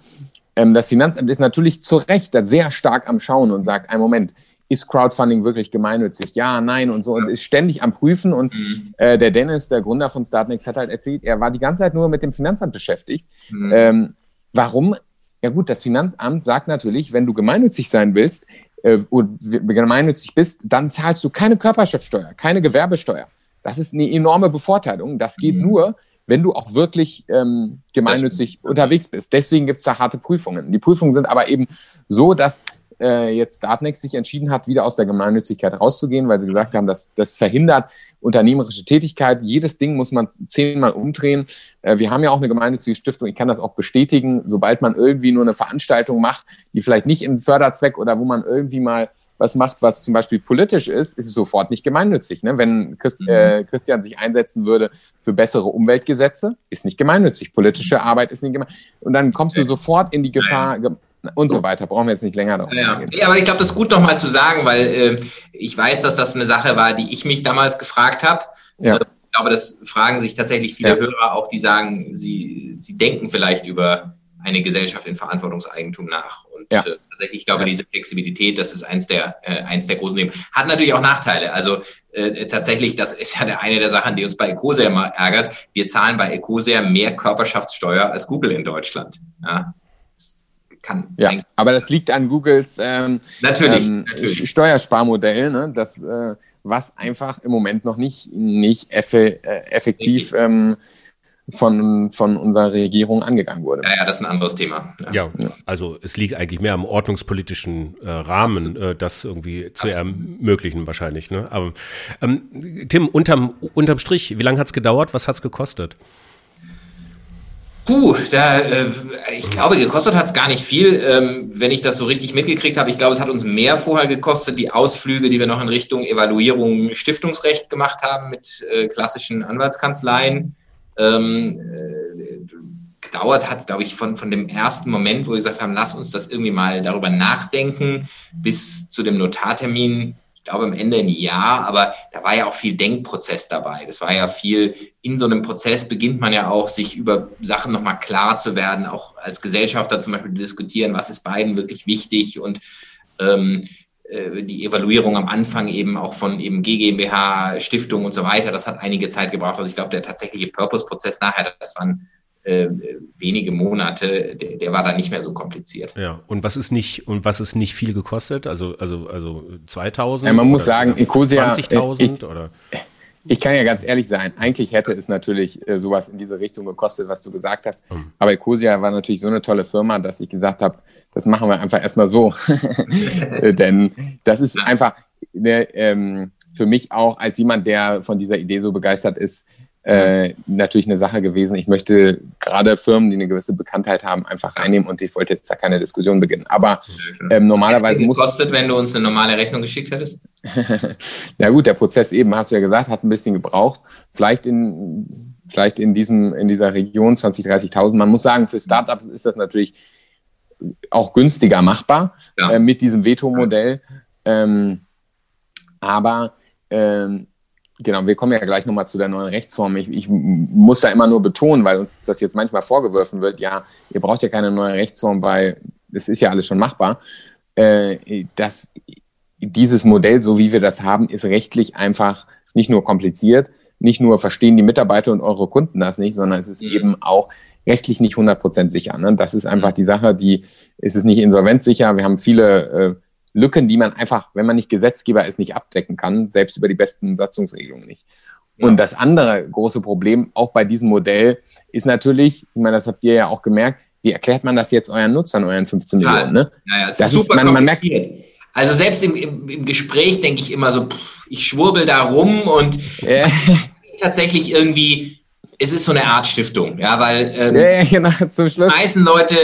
S2: Ähm, das Finanzamt ist natürlich zu Recht sehr stark am Schauen und sagt, ein Moment, ist Crowdfunding wirklich gemeinnützig? Ja, nein und so und ist ständig am Prüfen. Und mhm. äh, der Dennis, der Gründer von Startnext, hat halt erzählt, er war die ganze Zeit nur mit dem Finanzamt beschäftigt. Mhm. Ähm, warum? Ja gut, das Finanzamt sagt natürlich, wenn du gemeinnützig sein willst äh, und gemeinnützig bist, dann zahlst du keine Körperschaftsteuer, keine Gewerbesteuer. Das ist eine enorme Bevorteilung. Das geht mhm. nur, wenn du auch wirklich ähm, gemeinnützig unterwegs bist. Deswegen gibt es da harte Prüfungen. Die Prüfungen sind aber eben so, dass äh, jetzt Dartnext sich entschieden hat, wieder aus der Gemeinnützigkeit rauszugehen, weil sie gesagt haben, dass das verhindert unternehmerische Tätigkeit. Jedes Ding muss man zehnmal umdrehen. Äh, wir haben ja auch eine gemeinnützige Stiftung. Ich kann das auch bestätigen. Sobald man irgendwie nur eine Veranstaltung macht, die vielleicht nicht im Förderzweck oder wo man irgendwie mal was macht, was zum Beispiel politisch ist, ist es sofort nicht gemeinnützig. Ne? Wenn Christ, mhm. äh, Christian sich einsetzen würde für bessere Umweltgesetze, ist nicht gemeinnützig. Politische Arbeit ist nicht gemeinnützig. Und dann kommst du sofort in die Gefahr und so weiter. Brauchen wir jetzt nicht länger
S3: darauf ja. ja, aber ich glaube, das ist gut nochmal zu sagen, weil äh, ich weiß, dass das eine Sache war, die ich mich damals gefragt habe. Ja. Ich glaube, das fragen sich tatsächlich viele ja. Hörer auch, die sagen, sie, sie denken vielleicht über eine Gesellschaft in Verantwortungseigentum nach. Und ja. äh, tatsächlich, ich glaube, ja. diese Flexibilität, das ist eins der, äh, eins der großen Themen. Hat natürlich auch Nachteile. Also äh, tatsächlich, das ist ja der, eine der Sachen, die uns bei Ecosia immer ärgert. Wir zahlen bei Ecosia mehr Körperschaftssteuer als Google in Deutschland. Ja.
S2: Kann ja, aber das liegt an Googles
S3: ähm, natürlich, ähm,
S2: natürlich. Steuersparmodell, ne? das, äh, was einfach im Moment noch nicht, nicht effe, äh, effektiv ähm, von, von unserer Regierung angegangen wurde.
S3: Ja, ja, das ist ein anderes Thema.
S1: Ja, ja also es liegt eigentlich mehr am ordnungspolitischen äh, Rahmen, äh, das irgendwie zu ermöglichen wahrscheinlich. Ne? Aber ähm, Tim, unterm, unterm Strich, wie lange hat es gedauert? Was hat es gekostet?
S3: Puh, da, äh, ich glaube, gekostet hat es gar nicht viel, ähm, wenn ich das so richtig mitgekriegt habe. Ich glaube, es hat uns mehr vorher gekostet, die Ausflüge, die wir noch in Richtung Evaluierung Stiftungsrecht gemacht haben mit äh, klassischen Anwaltskanzleien gedauert hat, glaube ich, von, von dem ersten Moment, wo wir gesagt haben, lass uns das irgendwie mal darüber nachdenken, bis zu dem Notartermin, ich glaube am Ende ein Jahr, aber da war ja auch viel Denkprozess dabei. Das war ja viel, in so einem Prozess beginnt man ja auch, sich über Sachen nochmal klar zu werden, auch als Gesellschafter zum Beispiel diskutieren, was ist beiden wirklich wichtig und ähm, äh, die Evaluierung am Anfang eben auch von eben GmbH, Stiftung und so weiter, das hat einige Zeit gebraucht. Also ich glaube, der tatsächliche Purpose-Prozess nachher, das waren äh, wenige Monate, der, der, war dann nicht mehr so kompliziert.
S1: Ja, und was ist nicht und was ist nicht viel gekostet? Also also also 2000?
S2: Ja, man muss sagen, Ecosia 20.000 oder ich kann ja ganz ehrlich sein, eigentlich hätte es natürlich äh, sowas in diese Richtung gekostet, was du gesagt hast. Mhm. Aber Ecosia war natürlich so eine tolle Firma, dass ich gesagt habe, das machen wir einfach erstmal so. Denn das ist einfach ne, ähm, für mich auch als jemand, der von dieser Idee so begeistert ist, äh, natürlich eine Sache gewesen. Ich möchte gerade Firmen, die eine gewisse Bekanntheit haben, einfach reinnehmen und ich wollte jetzt da keine Diskussion beginnen. Aber ähm, normalerweise
S3: muss. kostet, wenn du uns eine normale Rechnung geschickt hättest?
S2: Na gut, der Prozess eben, hast du ja gesagt, hat ein bisschen gebraucht. Vielleicht in, vielleicht in diesem, in dieser Region 20, 30.000. Man muss sagen, für Startups ist das natürlich auch günstiger machbar ja. äh, mit diesem Veto-Modell. Ähm, aber ähm, genau, wir kommen ja gleich nochmal zu der neuen Rechtsform. Ich, ich, muss da immer nur betonen, weil uns das jetzt manchmal vorgeworfen wird, ja, ihr braucht ja keine neue Rechtsform, weil das ist ja alles schon machbar. Äh, dass dieses Modell, so wie wir das haben, ist rechtlich einfach nicht nur kompliziert, nicht nur verstehen die Mitarbeiter und eure Kunden das nicht, sondern es ist mhm. eben auch rechtlich nicht 100% sicher. Ne? Das ist einfach die Sache, die ist es nicht insolvenzsicher. Wir haben viele äh, Lücken, die man einfach, wenn man nicht Gesetzgeber ist, nicht abdecken kann, selbst über die besten Satzungsregelungen nicht. Ja. Und das andere große Problem, auch bei diesem Modell, ist natürlich, ich meine, das habt ihr ja auch gemerkt, wie erklärt man das jetzt euren Nutzern, euren 15 ja. Millionen? Ne?
S3: Ja, das ist super ist, man, man merkt, also selbst im, im, im Gespräch denke ich immer so, pff, ich schwurbel da rum und ja. tatsächlich irgendwie es ist so eine Art Stiftung, ja, weil ähm,
S2: ja, genau, zum Schluss.
S3: die meisten Leute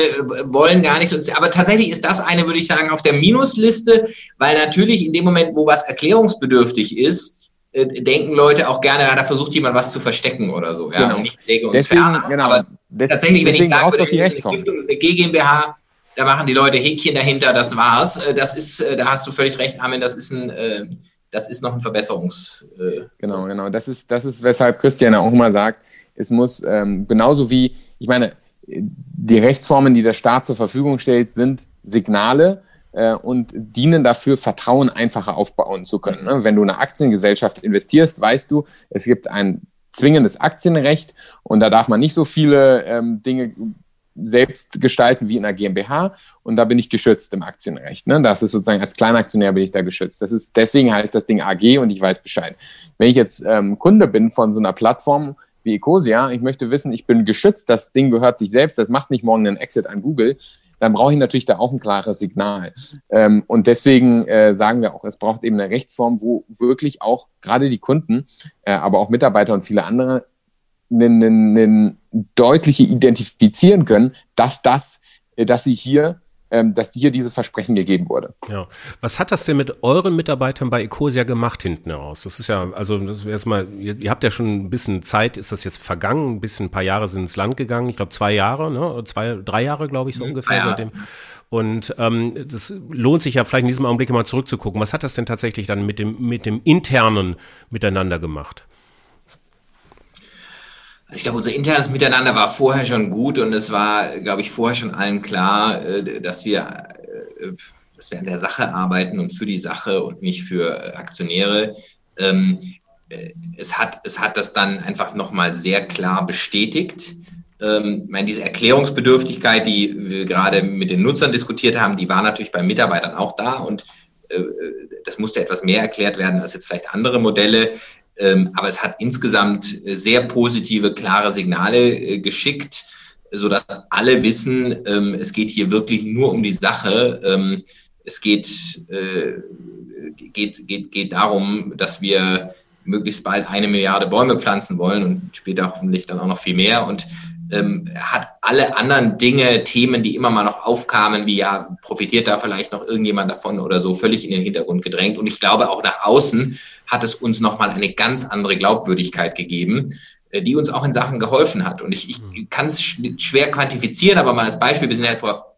S3: wollen gar nicht so, aber tatsächlich ist das eine, würde ich sagen, auf der Minusliste, weil natürlich in dem Moment, wo was erklärungsbedürftig ist, äh, denken Leute auch gerne, ja, da versucht jemand was zu verstecken oder so, ja,
S2: Genau.
S3: und nicht lege uns
S2: Deswegen,
S3: ferne.
S2: genau.
S3: Aber
S2: Des-
S3: tatsächlich, wenn ich
S2: deswegen
S3: sage, würde,
S2: die
S3: eine. Stiftung ist eine GmbH, da machen die Leute Häkchen dahinter, das war's. Äh, Das ist, äh, da hast du völlig recht, Armin, das ist ein, äh, das ist noch ein Verbesserungs, äh,
S2: Genau, genau. Das ist, das ist, weshalb Christian auch immer sagt, es muss ähm, genauso wie, ich meine, die Rechtsformen, die der Staat zur Verfügung stellt, sind Signale äh, und dienen dafür, Vertrauen einfacher aufbauen zu können. Ne? Wenn du in eine Aktiengesellschaft investierst, weißt du, es gibt ein zwingendes Aktienrecht und da darf man nicht so viele ähm, Dinge selbst gestalten wie in einer GmbH und da bin ich geschützt im Aktienrecht. Ne? Das ist sozusagen als Kleinaktionär bin ich da geschützt. Das ist deswegen heißt das Ding AG und ich weiß Bescheid. Wenn ich jetzt ähm, Kunde bin von so einer Plattform wie Ecosia, ich möchte wissen, ich bin geschützt, das Ding gehört sich selbst, das macht nicht morgen einen Exit an Google, dann brauche ich natürlich da auch ein klares Signal. Ähm, und deswegen äh, sagen wir auch, es braucht eben eine Rechtsform, wo wirklich auch gerade die Kunden, äh, aber auch Mitarbeiter und viele andere einen deutliche identifizieren können, dass das, äh, dass sie hier, ähm, dass hier dieses Versprechen gegeben wurde.
S1: Ja. Was hat das denn mit euren Mitarbeitern bei Ecosia gemacht hinten heraus? Das ist ja, also das ist erstmal, ihr, ihr habt ja schon ein bisschen Zeit, ist das jetzt vergangen, ein bisschen, ein paar Jahre sind ins Land gegangen, ich glaube zwei Jahre, ne? Zwei, drei Jahre, glaube ich, so
S3: Mhm,
S1: ungefähr seitdem. Und ähm, das lohnt sich ja vielleicht in diesem Augenblick mal zurückzugucken. Was hat das denn tatsächlich dann mit dem, mit dem internen Miteinander gemacht?
S3: Ich glaube, unser internes Miteinander war vorher schon gut und es war, glaube ich, vorher schon allen klar, äh, dass wir, äh, dass wir an der Sache arbeiten und für die Sache und nicht für äh, Aktionäre. Ähm, äh, Es hat, es hat das dann einfach nochmal sehr klar bestätigt. Ähm, Ich meine, diese Erklärungsbedürftigkeit, die wir gerade mit den Nutzern diskutiert haben, die war natürlich bei Mitarbeitern auch da und äh, das musste etwas mehr erklärt werden als jetzt vielleicht andere Modelle. Ähm, aber es hat insgesamt äh, sehr positive, klare Signale äh, geschickt, sodass alle wissen, ähm, es geht hier wirklich nur um die Sache. Ähm, es geht, äh, geht, geht, geht darum, dass wir möglichst bald eine Milliarde Bäume pflanzen wollen und später hoffentlich dann auch noch viel mehr. Und ähm, hat alle anderen Dinge, Themen, die immer mal noch aufkamen, wie ja, profitiert da vielleicht noch irgendjemand davon oder so, völlig in den Hintergrund gedrängt. Und ich glaube, auch nach außen hat es uns nochmal eine ganz andere Glaubwürdigkeit gegeben, äh, die uns auch in Sachen geholfen hat. Und ich, ich kann es sch schwer quantifizieren, aber mal als Beispiel, wir sind ja jetzt vor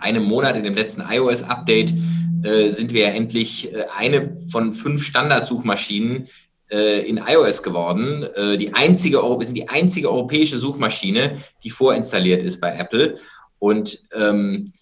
S3: einem Monat in dem letzten iOS-Update, äh, sind wir ja endlich äh, eine von fünf Standardsuchmaschinen in iOS geworden. Äh, die einzige, wir sind die einzige europäische Suchmaschine, die vorinstalliert ist bei Apple. Und ähm,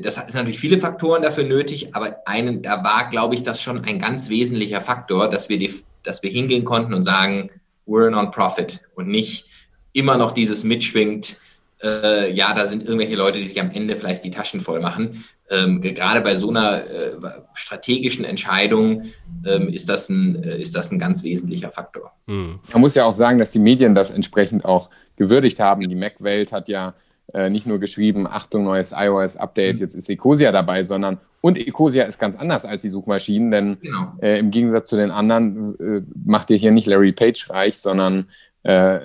S3: das ist natürlich viele Faktoren dafür nötig, aber einen, da war, glaube ich, das schon ein ganz wesentlicher Faktor, dass wir, die, dass wir hingehen konnten und sagen, we're a non-profit und nicht immer noch dieses mitschwingt, äh, ja, da sind irgendwelche Leute, die sich am Ende vielleicht die Taschen voll machen. Ähm, gerade bei so einer äh, strategischen Entscheidung ähm, ist, das ein, äh, ist das ein ganz wesentlicher Faktor.
S1: Hm.
S2: Man muss ja auch sagen, dass die Medien das entsprechend auch gewürdigt haben. Die Mac-Welt hat ja äh, nicht nur geschrieben, Achtung, neues iOS-Update, jetzt ist Ecosia dabei, sondern und Ecosia ist ganz anders als die Suchmaschinen, denn
S3: Genau.
S2: äh, im Gegensatz zu den anderen äh, macht ihr hier nicht Larry Page reich, sondern äh,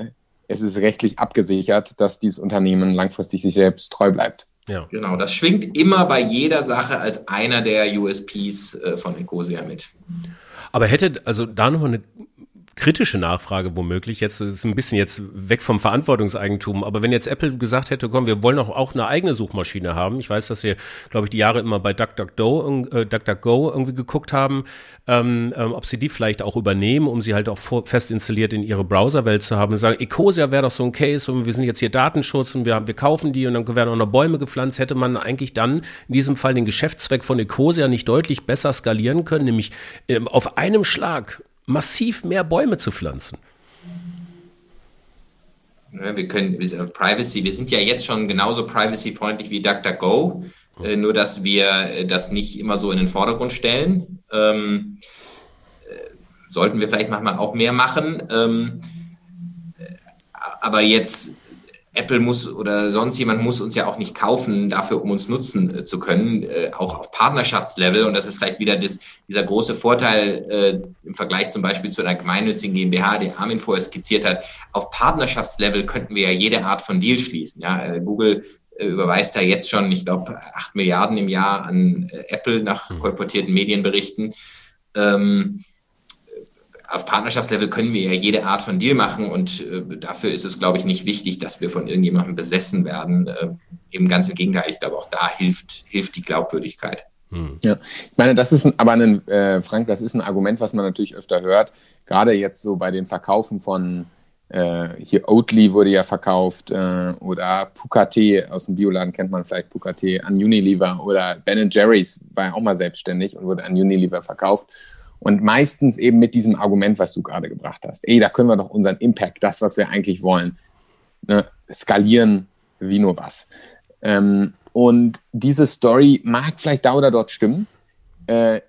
S2: es ist rechtlich abgesichert, dass dieses Unternehmen langfristig sich selbst treu bleibt.
S1: Ja.
S3: Genau, das schwingt immer bei jeder Sache als einer der USPs äh, von Ecosia mit.
S1: Aber hätte, also da nochmal eine kritische Nachfrage womöglich, jetzt ist ein bisschen jetzt weg vom Verantwortungseigentum, aber wenn jetzt Apple gesagt hätte, komm, wir wollen auch, auch eine eigene Suchmaschine haben, ich weiß, dass sie, glaube ich, die Jahre immer bei DuckDuckGo, äh, DuckDuckGo irgendwie geguckt haben, ähm, ähm, ob sie die vielleicht auch übernehmen, um sie halt auch vor, fest installiert in ihre Browserwelt zu haben und sagen, Ecosia wäre doch so ein Case und wir sind jetzt hier Datenschutz und wir, wir kaufen die und dann werden auch noch Bäume gepflanzt, hätte man eigentlich dann in diesem Fall den Geschäftszweck von Ecosia nicht deutlich besser skalieren können, nämlich ähm, auf einem Schlag massiv mehr Bäume zu pflanzen.
S3: Wir können Privacy, wir sind ja jetzt schon genauso privacy-freundlich wie DuckDuckGo, äh, nur dass wir äh, das nicht immer so in den Vordergrund stellen. Ähm, äh, sollten wir vielleicht manchmal auch mehr machen. Ähm, äh, aber jetzt Apple muss oder sonst jemand muss uns ja auch nicht kaufen dafür, um uns nutzen äh, zu können, äh, auch auf Partnerschaftslevel. Und das ist vielleicht wieder das, dieser große Vorteil äh, im Vergleich zum Beispiel zu einer gemeinnützigen GmbH, die Armin vorher skizziert hat. Auf Partnerschaftslevel könnten wir ja jede Art von Deal schließen. Ja, äh, Google äh, überweist ja jetzt schon, ich glaube, acht Milliarden im Jahr an äh, Apple nach mhm. kolportierten Medienberichten. Ähm, auf Partnerschaftslevel können wir ja jede Art von Deal machen und äh, dafür ist es, glaube ich, nicht wichtig, dass wir von irgendjemandem besessen werden. Äh, eben ganz im Gegenteil, ich glaube, auch da hilft, hilft die Glaubwürdigkeit.
S2: Hm. Ja, ich meine, das ist ein, aber ein, äh, Frank, das ist ein Argument, was man natürlich öfter hört, gerade jetzt so bei den Verkaufen von äh, hier Oatly wurde ja verkauft äh, oder Pukate aus dem Bioladen kennt man vielleicht Pukate an Unilever oder Ben Jerry's war ja auch mal selbstständig und wurde an Unilever verkauft. Und meistens eben mit diesem Argument, was du gerade gebracht hast. Ey, da können wir doch unseren Impact, das, was wir eigentlich wollen, ne, skalieren wie nur was. Ähm, und diese Story mag vielleicht da oder dort stimmen. Äh,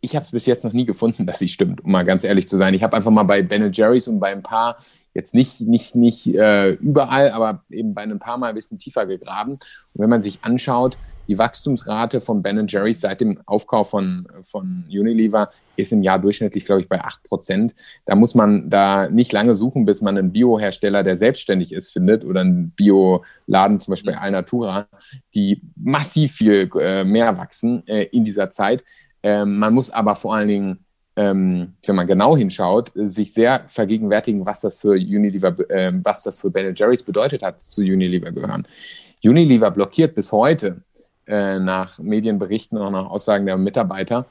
S2: ich habe es bis jetzt noch nie gefunden, dass sie stimmt, um mal ganz ehrlich zu sein. Ich habe einfach mal bei Ben Jerry's und bei ein paar, jetzt nicht, nicht, nicht äh, überall, aber eben bei ein paar Mal ein bisschen tiefer gegraben. Und wenn man sich anschaut, die Wachstumsrate von Ben Jerry's seit dem Aufkauf von, von Unilever ist im Jahr durchschnittlich, glaube ich, bei 8 Prozent. Da muss man da nicht lange suchen, bis man einen Biohersteller, der selbstständig ist, findet oder einen Bioladen, zum Beispiel Alnatura, die massiv viel äh, mehr wachsen äh, in dieser Zeit. Ähm, man muss aber vor allen Dingen ähm, wenn man genau hinschaut, sich sehr vergegenwärtigen, was das für Unilever, äh, was das für Ben Jerry's bedeutet hat, zu Unilever gehören. Unilever blockiert bis heute äh, nach Medienberichten und nach Aussagen der Mitarbeiter,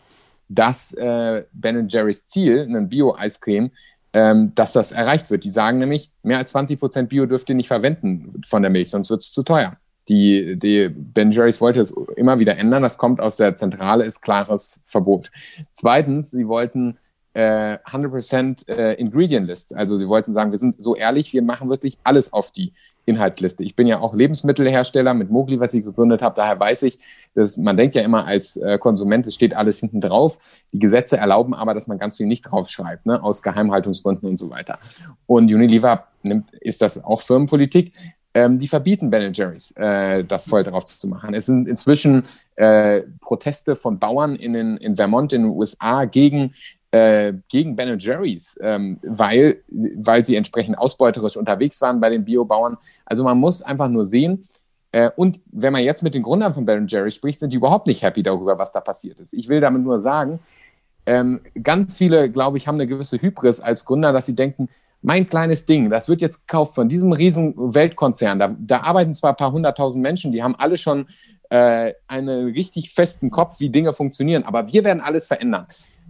S2: dass äh, Ben Jerry's Ziel, ein Bio-Eiscreme, ähm, dass das erreicht wird. Die sagen nämlich, mehr als 20 Prozent Bio dürft ihr nicht verwenden von der Milch, sonst wird es zu teuer. Die, die Ben Jerry's wollte es immer wieder ändern. Das kommt aus der Zentrale, ist klares Verbot. Zweitens, sie wollten äh, 100% äh, Ingredient List. Also sie wollten sagen, wir sind so ehrlich, wir machen wirklich alles auf die Inhaltsliste. Ich bin ja auch Lebensmittelhersteller mit Mogli, was ich gegründet habe. Daher weiß ich, dass man denkt ja immer als äh, Konsument, es steht alles hinten drauf. Die Gesetze erlauben aber, dass man ganz viel nicht draufschreibt, ne, aus Geheimhaltungsgründen und so weiter. Und Unilever nimmt, ist das auch Firmenpolitik. Ähm, die verbieten Ben Jerry's, äh, das voll drauf zu machen. Es sind inzwischen äh, Proteste von Bauern in, in Vermont in den USA gegen äh, gegen Ben Jerry's, ähm, weil, weil sie entsprechend ausbeuterisch unterwegs waren bei den Biobauern. Also man muss einfach nur sehen, äh, und wenn man jetzt mit den Gründern von Ben Jerry's spricht, sind die überhaupt nicht happy darüber, was da passiert ist. Ich will damit nur sagen, ähm, ganz viele, glaube ich, haben eine gewisse Hybris als Gründer, dass sie denken, mein kleines Ding, das wird jetzt gekauft von diesem riesen Weltkonzern. Da, da arbeiten zwar ein paar hunderttausend Menschen, die haben alle schon äh, einen richtig festen Kopf, wie Dinge funktionieren, aber wir werden alles verändern.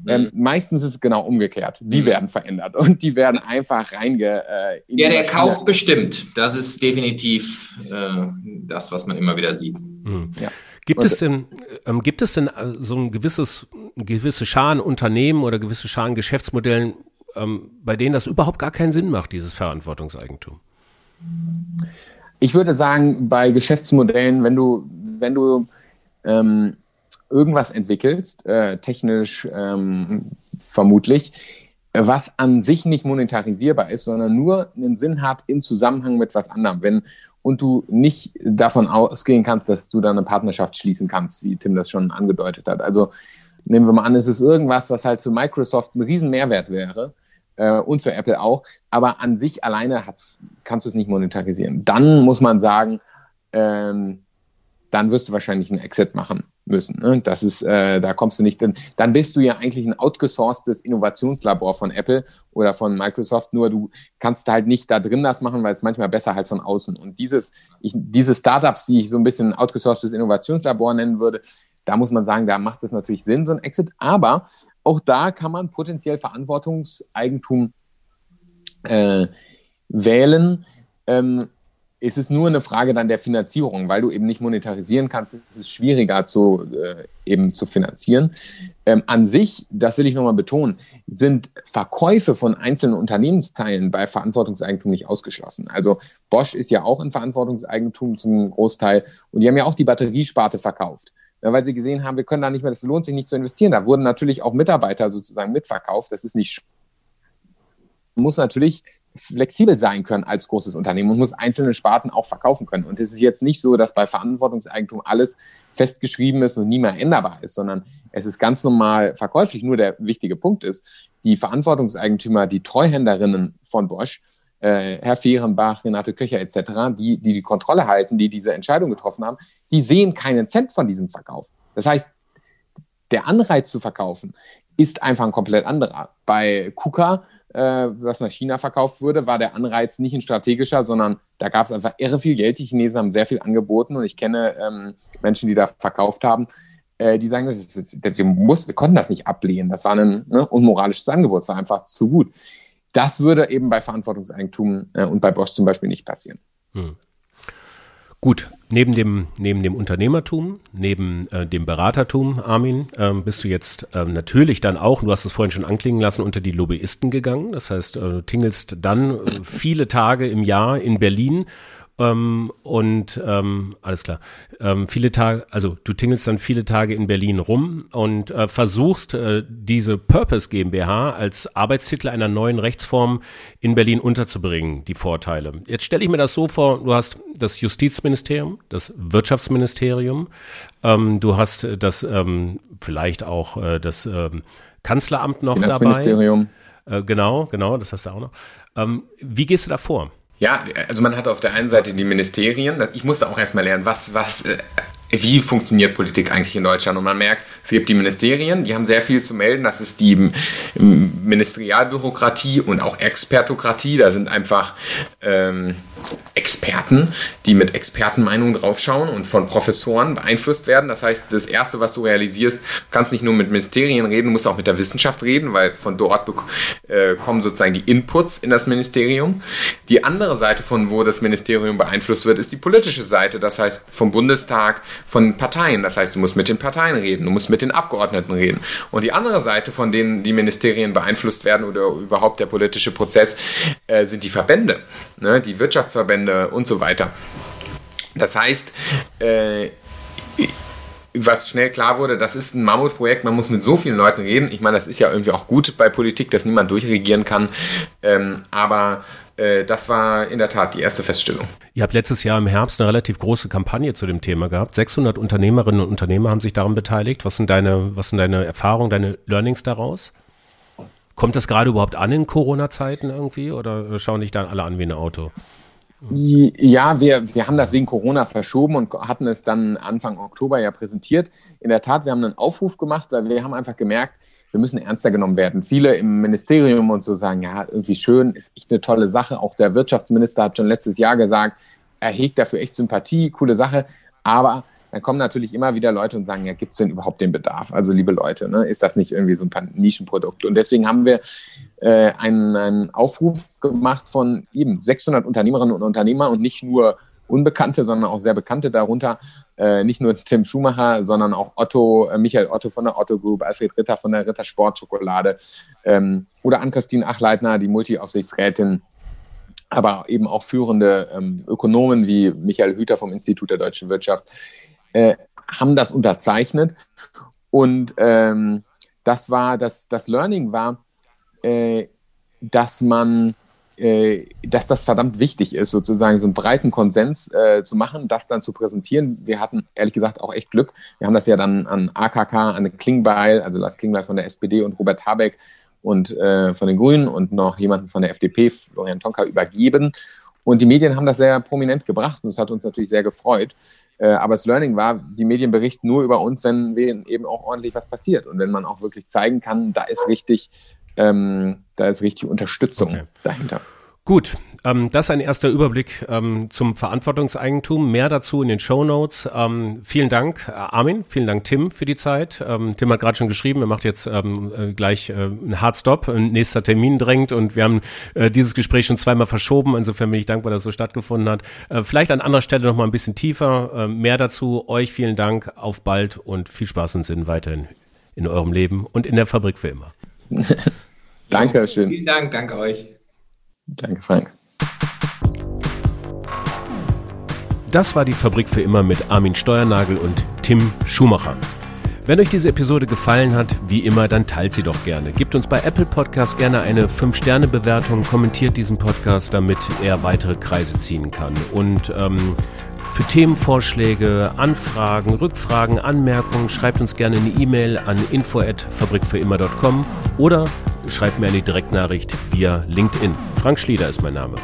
S2: Ähm, mhm. meistens ist es genau umgekehrt. Die mhm. werden verändert und die werden einfach reinge.
S3: Äh, ja, der Kauf bestimmt. Das ist definitiv äh, das, was man immer wieder sieht. Mhm.
S1: Ja. Gibt es denn, ähm, gibt es denn äh, so ein gewisses, gewisse Scharen Unternehmen oder gewisse Scharen Geschäftsmodellen, ähm, bei denen das überhaupt gar keinen Sinn macht, dieses Verantwortungseigentum?
S2: Ich würde sagen, bei Geschäftsmodellen, wenn du, wenn du ähm, irgendwas entwickelst, äh, technisch ähm, vermutlich, was an sich nicht monetarisierbar ist, sondern nur einen Sinn hat im Zusammenhang mit was anderem. Wenn und du nicht davon ausgehen kannst, dass du da eine Partnerschaft schließen kannst, wie Tim das schon angedeutet hat. Also nehmen wir mal an, es ist irgendwas, was halt für Microsoft ein riesen Mehrwert wäre äh, und für Apple auch, aber an sich alleine kannst du es nicht monetarisieren. Dann muss man sagen, ähm, dann wirst du wahrscheinlich einen Exit machen müssen. Ne? Das ist, äh, da kommst du nicht, denn dann bist du ja eigentlich ein outgesourcedes Innovationslabor von Apple oder von Microsoft, nur du kannst halt nicht da drin das machen, weil es manchmal besser halt von außen. Und dieses, ich, diese Startups, die ich so ein bisschen outgesourcedes Innovationslabor nennen würde, da muss man sagen, da macht es natürlich Sinn, so ein Exit, aber auch da kann man potenziell Verantwortungseigentum äh, wählen. Ähm, ist es nur eine Frage dann der Finanzierung, weil du eben nicht monetarisieren kannst, ist es schwieriger zu, äh, eben zu finanzieren. Ähm, an sich, das will ich nochmal betonen, sind Verkäufe von einzelnen Unternehmensteilen bei Verantwortungseigentum nicht ausgeschlossen. Also Bosch ist ja auch in Verantwortungseigentum zum Großteil und die haben ja auch die Batteriesparte verkauft. Weil sie gesehen haben, wir können da nicht mehr, das lohnt sich nicht zu investieren. Da wurden natürlich auch Mitarbeiter sozusagen mitverkauft. Das ist nicht muss natürlich flexibel sein können als großes Unternehmen und muss einzelne Sparten auch verkaufen können. Und es ist jetzt nicht so, dass bei Verantwortungseigentum alles festgeschrieben ist und nie mehr änderbar ist, sondern es ist ganz normal verkäuflich. Nur der wichtige Punkt ist, die Verantwortungseigentümer, die Treuhänderinnen von Bosch, äh, Herr Fehrenbach, Renate Köcher etc., die, die die Kontrolle halten, die diese Entscheidung getroffen haben, die sehen keinen Cent von diesem Verkauf. Das heißt, der Anreiz zu verkaufen ist einfach ein komplett anderer. Bei KUKA, äh, was nach China verkauft wurde, war der Anreiz nicht ein strategischer, sondern da gab es einfach irre viel Geld. Die Chinesen haben sehr viel angeboten und ich kenne ähm, Menschen, die da verkauft haben, äh, die sagen, das ist, das, wir, muss, wir konnten das nicht ablehnen. Das war ein ne, unmoralisches Angebot, es war einfach zu gut. Das würde eben bei Verantwortungseigentum äh, und bei Bosch zum Beispiel nicht passieren. Hm.
S1: Gut, neben dem, neben dem Unternehmertum, neben äh, dem Beratertum, Armin, ähm, bist du jetzt ähm, natürlich dann auch, du hast es vorhin schon anklingen lassen, unter die Lobbyisten gegangen. Das heißt, äh, du tingelst dann äh, viele Tage im Jahr in Berlin ähm, und ähm, alles klar. Ähm, viele Tage, also du tingelst dann viele Tage in Berlin rum und äh, versuchst äh, diese Purpose GmbH als Arbeitstitel einer neuen Rechtsform in Berlin unterzubringen, die Vorteile. Jetzt stelle ich mir das so vor, du hast das Justizministerium, das Wirtschaftsministerium, ähm, du hast das ähm, vielleicht auch äh, das ähm, Kanzleramt noch dabei. Äh, genau, genau, das hast du auch noch. Wie gehst du da vor?
S2: Ja, also man hat auf der einen Seite die Ministerien. Ich musste auch erstmal lernen, was, was, äh, wie funktioniert Politik eigentlich in Deutschland. Und man merkt, es gibt die Ministerien, die haben sehr viel zu melden. Das ist die Ministerialbürokratie und auch Expertokratie. Da sind einfach ähm, Experten, die mit Expertenmeinungen draufschauen und von Professoren beeinflusst werden. Das heißt, das Erste, was du realisierst, kannst nicht nur mit Ministerien reden, musst auch mit der Wissenschaft reden, weil von dort äh, kommen sozusagen die Inputs in das Ministerium. Die andere Seite von wo das Ministerium beeinflusst wird, ist die politische Seite. Das heißt, vom Bundestag, von Parteien. Das heißt, du musst mit den Parteien reden, du musst mit den Abgeordneten reden. Und die andere Seite, von denen die Ministerien beeinflusst werden oder überhaupt der politische Prozess, äh, sind die Verbände, ne? die Wirtschaftsverbände und so weiter. Das heißt, äh, was schnell klar wurde, das ist ein Mammutprojekt, man muss mit so vielen Leuten reden. Ich meine, das ist ja irgendwie auch gut bei Politik, dass niemand durchregieren kann. Ähm, aber das war in der Tat die erste Feststellung.
S1: Ihr habt letztes Jahr im Herbst eine relativ große Kampagne zu dem Thema gehabt. 600 Unternehmerinnen und Unternehmer haben sich daran beteiligt. Was sind deine, was sind deine Erfahrungen, deine Learnings daraus? Kommt das gerade überhaupt an in Corona-Zeiten irgendwie oder schauen dich dann alle an wie ein Auto?
S2: Ja, wir, wir haben das wegen Corona verschoben und hatten es dann Anfang Oktober ja präsentiert. In der Tat, wir haben einen Aufruf gemacht, weil wir haben einfach gemerkt, wir müssen ernster genommen werden. Viele im Ministerium und so sagen, ja, irgendwie schön, ist echt eine tolle Sache. Auch der Wirtschaftsminister hat schon letztes Jahr gesagt, er hegt dafür echt Sympathie, coole Sache. Aber dann kommen natürlich immer wieder Leute und sagen, ja, gibt es denn überhaupt den Bedarf? Also liebe Leute, ne, ist das nicht irgendwie so ein Nischenprodukt? Und deswegen haben wir äh, einen, einen Aufruf gemacht von eben 600 Unternehmerinnen und Unternehmer und nicht nur Unbekannte, sondern auch sehr Bekannte darunter. Äh, nicht nur Tim Schumacher, sondern auch Otto, äh, Michael Otto von der Otto Group, Alfred Ritter von der Ritter Sportschokolade ähm, oder Ann-Christine Achleitner, die Multi-Aufsichtsrätin, aber eben auch führende ähm, Ökonomen wie Michael Hüter vom Institut der deutschen Wirtschaft äh, haben das unterzeichnet. Und ähm, das war, das, das Learning war, äh, dass man, äh, dass das verdammt wichtig ist, sozusagen so einen breiten Konsens äh, zu machen, das dann zu präsentieren. Wir hatten ehrlich gesagt auch echt Glück. Wir haben das ja dann an AKK, an Klingbeil, also Lars Klingbeil von der SPD und Robert Habeck und äh, von den Grünen und noch jemanden von der FDP, Florian Tonka, übergeben. Und die Medien haben das sehr prominent gebracht und das hat uns natürlich sehr gefreut. Äh, aber das Learning war, die Medien berichten nur über uns, wenn eben auch ordentlich was passiert und wenn man auch wirklich zeigen kann, da ist richtig, ähm, da ist richtig Unterstützung okay. dahinter.
S1: Gut, ähm, das ist ein erster Überblick ähm, zum Verantwortungseigentum. Mehr dazu in den Show Notes. Ähm, vielen Dank, äh, Armin. Vielen Dank, Tim, für die Zeit. Ähm, Tim hat gerade schon geschrieben, er macht jetzt ähm, äh, gleich äh, einen Hardstop. Ein nächster Termin drängt und wir haben äh, dieses Gespräch schon zweimal verschoben. Insofern bin ich dankbar, dass es so stattgefunden hat. Äh, vielleicht an anderer Stelle noch mal ein bisschen tiefer. Äh, mehr dazu. Euch vielen Dank. Auf bald und viel Spaß und Sinn weiterhin in eurem Leben und in der Fabrik für immer.
S2: danke schön.
S3: Vielen Dank. Danke euch.
S2: Danke, Frank.
S1: Das war die Fabrik für immer mit Armin Steuernagel und Tim Schumacher. Wenn euch diese Episode gefallen hat, wie immer, dann teilt sie doch gerne. Gebt uns bei Apple Podcast gerne eine 5-Sterne-Bewertung, kommentiert diesen Podcast, damit er weitere Kreise ziehen kann. Und ähm, für Themenvorschläge, Anfragen, Rückfragen, Anmerkungen schreibt uns gerne eine E-Mail an info@fabrikfürimmer.com oder schreibt mir eine Direktnachricht via LinkedIn. Frank Schlieder ist mein Name.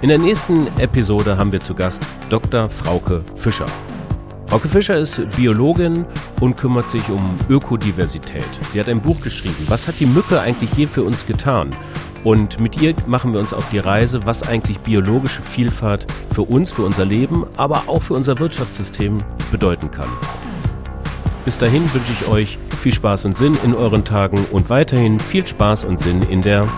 S1: In der nächsten Episode haben wir zu Gast Dr. Frauke Fischer. Frauke Fischer ist Biologin und kümmert sich um Ökodiversität. Sie hat ein Buch geschrieben. Was hat die Mücke eigentlich hier für uns getan? Und mit ihr machen wir uns auf die Reise, was eigentlich biologische Vielfalt für uns, für unser Leben, aber auch für unser Wirtschaftssystem bedeuten kann. Bis dahin wünsche ich euch viel Spaß und Sinn in euren Tagen und weiterhin viel Spaß und Sinn in der